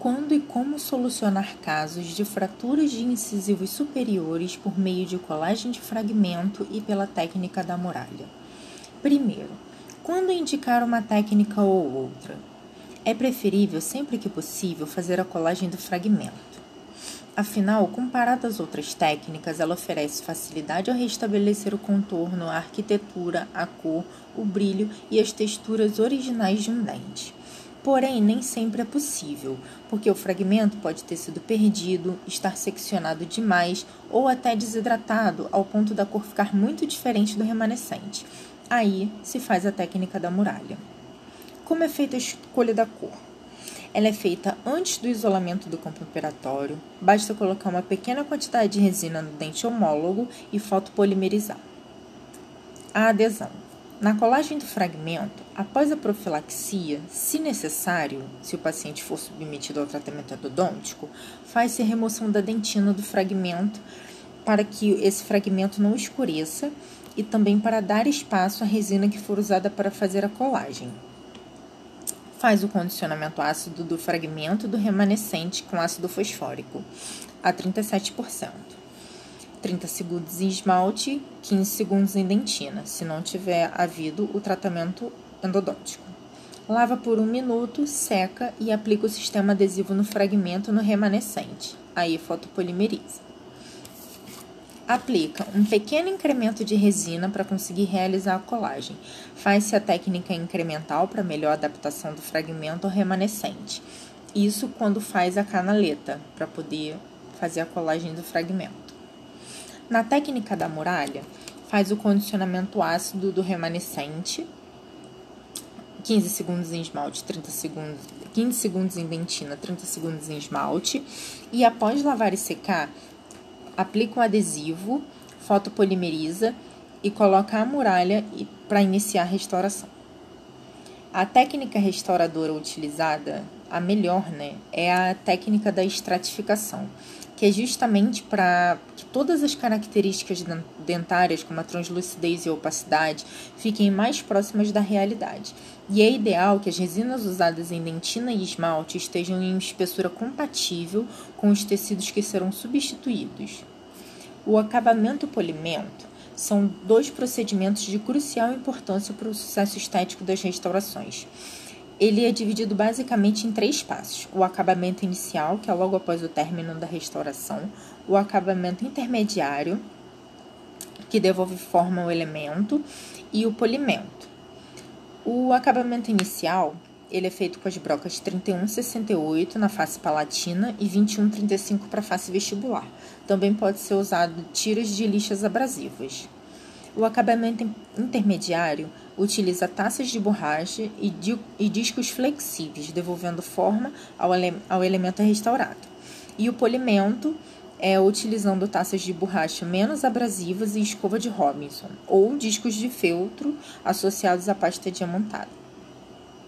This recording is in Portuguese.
Quando e como solucionar casos de fraturas de incisivos superiores por meio de colagem de fragmento e pela técnica da muralha? Primeiro, quando indicar uma técnica ou outra? É preferível, sempre que possível, fazer a colagem do fragmento. Afinal, comparada às outras técnicas, ela oferece facilidade ao restabelecer o contorno, a arquitetura, a cor, o brilho e as texturas originais de um dente. Porém, nem sempre é possível, porque o fragmento pode ter sido perdido, estar seccionado demais ou até desidratado ao ponto da cor ficar muito diferente do remanescente. Aí se faz a técnica da muralha. Como é feita a escolha da cor? Ela é feita antes do isolamento do campo operatório, basta colocar uma pequena quantidade de resina no dente homólogo e fotopolimerizar. A adesão. Na colagem do fragmento, após a profilaxia, se necessário, se o paciente for submetido ao tratamento endodôntico, faz-se a remoção da dentina do fragmento para que esse fragmento não escureça e também para dar espaço à resina que for usada para fazer a colagem. Faz o condicionamento ácido do fragmento do remanescente com ácido fosfórico a 37%. 30 segundos em esmalte, 15 segundos em dentina, se não tiver havido o tratamento endodôntico. Lava por um minuto, seca e aplica o sistema adesivo no fragmento no remanescente. Aí fotopolimeriza. Aplica um pequeno incremento de resina para conseguir realizar a colagem. Faz-se a técnica incremental para melhor adaptação do fragmento ao remanescente. Isso quando faz a canaleta, para poder fazer a colagem do fragmento. Na técnica da muralha, faz o condicionamento ácido do remanescente, 15 segundos em esmalte, 30 segundos, 15 segundos em dentina, 30 segundos em esmalte, e após lavar e secar, aplica o adesivo, fotopolimeriza e coloca a muralha para iniciar a restauração. A técnica restauradora utilizada, a melhor, né, é a técnica da estratificação que é justamente para que todas as características dentárias, como a translucidez e a opacidade, fiquem mais próximas da realidade. E é ideal que as resinas usadas em dentina e esmalte estejam em espessura compatível com os tecidos que serão substituídos. O acabamento e polimento são dois procedimentos de crucial importância para o sucesso estético das restaurações. Ele é dividido basicamente em três passos: o acabamento inicial, que é logo após o término da restauração, o acabamento intermediário, que devolve forma ao elemento, e o polimento. O acabamento inicial ele é feito com as brocas 3168 na face palatina e 2135 para face vestibular. Também pode ser usado tiras de lixas abrasivas. O acabamento intermediário utiliza taças de borracha e, di e discos flexíveis, devolvendo forma ao, ele ao elemento restaurado. E o polimento é utilizando taças de borracha menos abrasivas e escova de Robinson, ou discos de feltro associados à pasta diamantada.